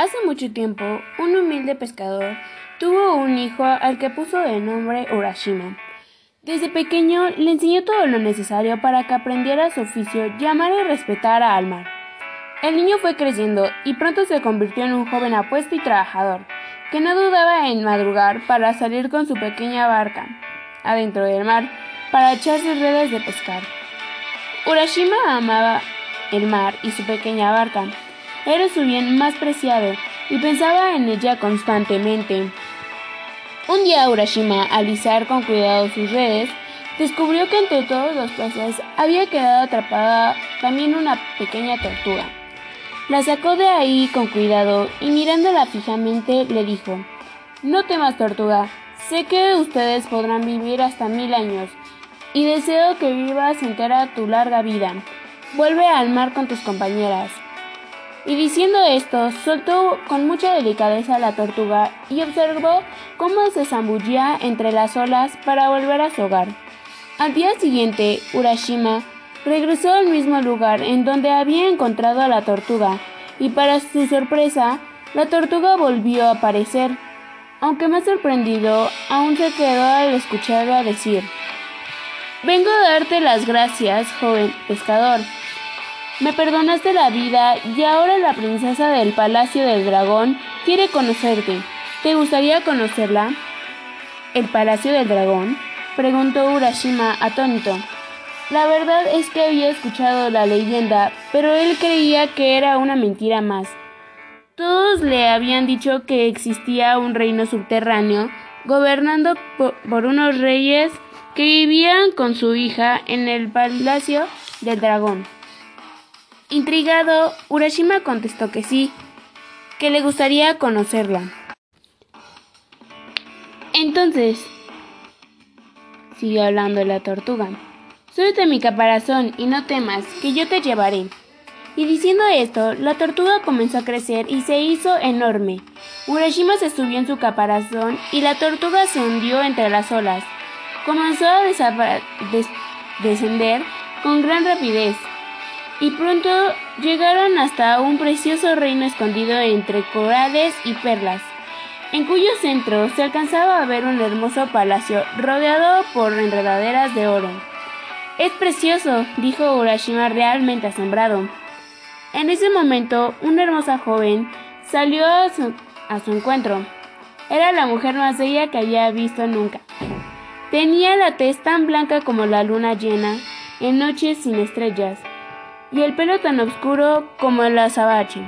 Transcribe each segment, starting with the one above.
Hace mucho tiempo, un humilde pescador tuvo un hijo al que puso de nombre Urashima. Desde pequeño le enseñó todo lo necesario para que aprendiera su oficio y amara y respetara al mar. El niño fue creciendo y pronto se convirtió en un joven apuesto y trabajador, que no dudaba en madrugar para salir con su pequeña barca adentro del mar para echar sus redes de pescar. Urashima amaba el mar y su pequeña barca. Era su bien más preciado y pensaba en ella constantemente. Un día Urashima, al izar con cuidado sus redes, descubrió que entre todos los peces había quedado atrapada también una pequeña tortuga. La sacó de ahí con cuidado y mirándola fijamente le dijo, No temas tortuga, sé que ustedes podrán vivir hasta mil años y deseo que vivas entera tu larga vida. Vuelve al mar con tus compañeras. Y diciendo esto, soltó con mucha delicadeza la tortuga y observó cómo se zambullía entre las olas para volver a su hogar. Al día siguiente, Urashima regresó al mismo lugar en donde había encontrado a la tortuga, y para su sorpresa, la tortuga volvió a aparecer. Aunque más sorprendido, aún se quedó al escucharla decir, Vengo a darte las gracias, joven pescador. Me perdonaste la vida y ahora la princesa del Palacio del Dragón quiere conocerte. ¿Te gustaría conocerla? ¿El Palacio del Dragón? preguntó Urashima atónito. La verdad es que había escuchado la leyenda, pero él creía que era una mentira más. Todos le habían dicho que existía un reino subterráneo gobernando por, unos reyes que vivían con su hija en el Palacio del Dragón. Intrigado, Urashima contestó que sí, que le gustaría conocerla. Entonces, siguió hablando la tortuga, súbete a mi caparazón y no temas, que yo te llevaré. Y diciendo esto, la tortuga comenzó a crecer y se hizo enorme. Urashima se subió en su caparazón y la tortuga se hundió entre las olas. Comenzó a descender con gran rapidez y pronto llegaron hasta un precioso reino escondido entre corales y perlas, en cuyo centro se alcanzaba a ver un hermoso palacio rodeado por enredaderas de oro. Es precioso, dijo Urashima realmente asombrado. En ese momento, una hermosa joven salió a su, su encuentro. Era la mujer más bella que había visto nunca. Tenía la tez tan blanca como la luna llena en noches sin estrellas y el pelo tan oscuro como el azabache.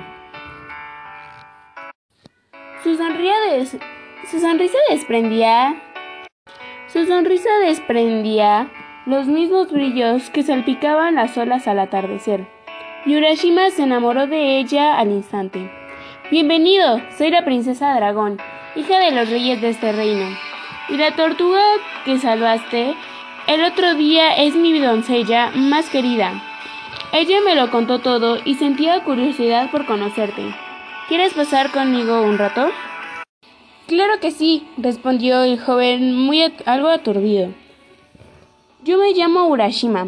Su, su sonrisa desprendía su sonrisa desprendía los mismos brillos que salpicaban las olas al atardecer. Y Urashima se enamoró de ella al instante. Bienvenido, soy la princesa dragón, hija de los reyes de este reino. Y la tortuga que salvaste el otro día es mi doncella más querida. Ella me lo contó todo y sentía curiosidad por conocerte. ¿Quieres pasar conmigo un rato? Claro que sí, respondió el joven muy algo aturdido. Yo me llamo Urashima.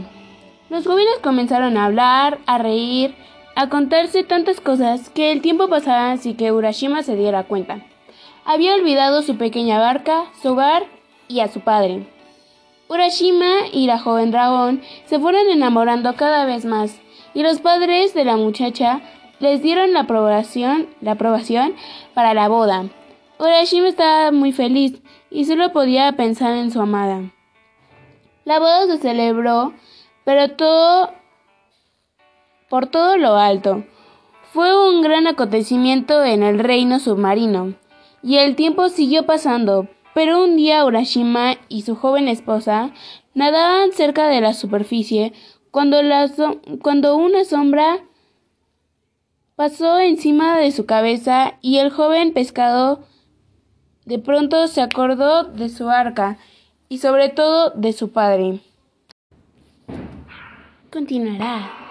Los jóvenes comenzaron a hablar, a reír, a contarse tantas cosas que el tiempo pasaba sin que Urashima se diera cuenta. Había olvidado su pequeña barca, su hogar y a su padre. Urashima y la joven dragón se fueron enamorando cada vez más, y los padres de la muchacha les dieron la aprobación, la aprobación para la boda. Urashima estaba muy feliz y solo podía pensar en su amada. La boda se celebró, pero todo por todo lo alto. Fue un gran acontecimiento en el reino submarino, y el tiempo siguió pasando, pero un día Urashima y su joven esposa nadaban cerca de la superficie cuando, una sombra pasó encima de su cabeza y el joven pescado de pronto se acordó de su arca y sobre todo de su padre. Continuará.